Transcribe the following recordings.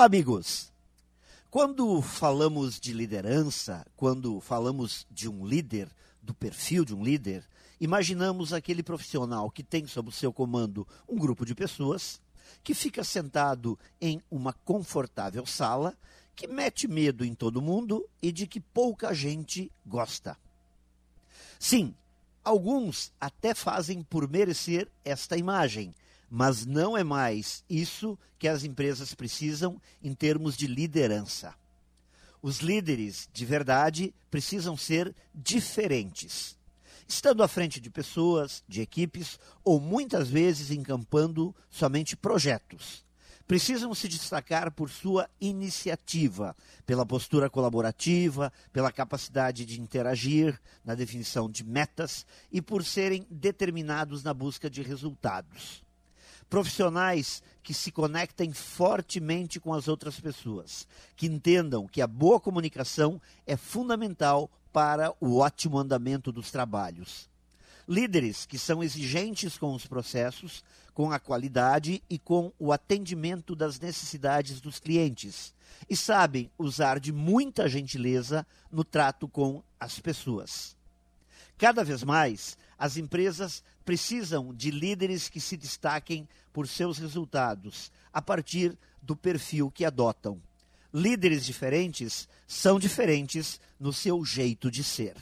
Olá, amigos! Quando falamos de liderança, quando falamos de um líder, do perfil de um líder, imaginamos aquele profissional que tem sob seu comando um grupo de pessoas, que fica sentado em uma confortável sala, que mete medo em todo mundo e de que pouca gente gosta. Sim, alguns até fazem por merecer esta imagem, mas não é mais isso que as empresas precisam em termos de liderança. Os líderes de verdade precisam ser diferentes, estando à frente de pessoas, de equipes ou muitas vezes encampando somente projetos. Precisam se destacar por sua iniciativa, pela postura colaborativa, pela capacidade de interagir na definição de metas e por serem determinados na busca de resultados profissionais que se conectem fortemente com as outras pessoas, que entendam que a boa comunicação é fundamental para o ótimo andamento dos trabalhos. Líderes que são exigentes com os processos, com a qualidade e com o atendimento das necessidades dos clientes e sabem usar de muita gentileza no trato com as pessoas. Cada vez mais, as empresas precisam de líderes que se destaquem por seus resultados a partir do perfil que adotam. Líderes diferentes são diferentes no seu jeito de ser.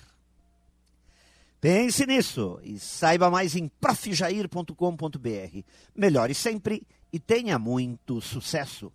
Pense nisso e saiba mais em profjair.com.br. Melhore sempre e tenha muito sucesso.